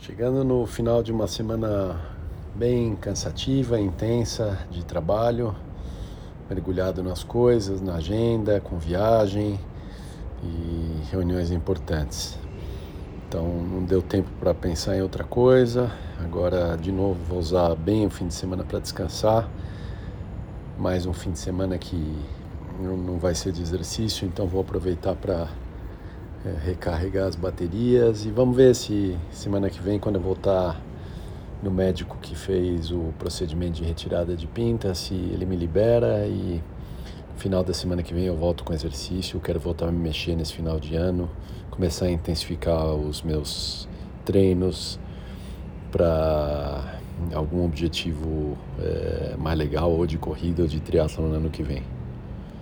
Chegando no final de uma semana bem cansativa, intensa de trabalho, mergulhado nas coisas, na agenda, com viagem e reuniões importantes. Então não deu tempo para pensar em outra coisa. Agora de novo vou usar bem o fim de semana para descansar. Mais um fim de semana que não vai ser de exercício, então vou aproveitar para é, recarregar as baterias e vamos ver se semana que vem, quando eu voltar no médico que fez o procedimento de retirada de pinta, se ele me libera e no final da semana que vem eu volto com exercício. Quero voltar a me mexer nesse final de ano, começar a intensificar os meus treinos para algum objetivo é, mais legal, ou de corrida ou de triatlo no ano que vem.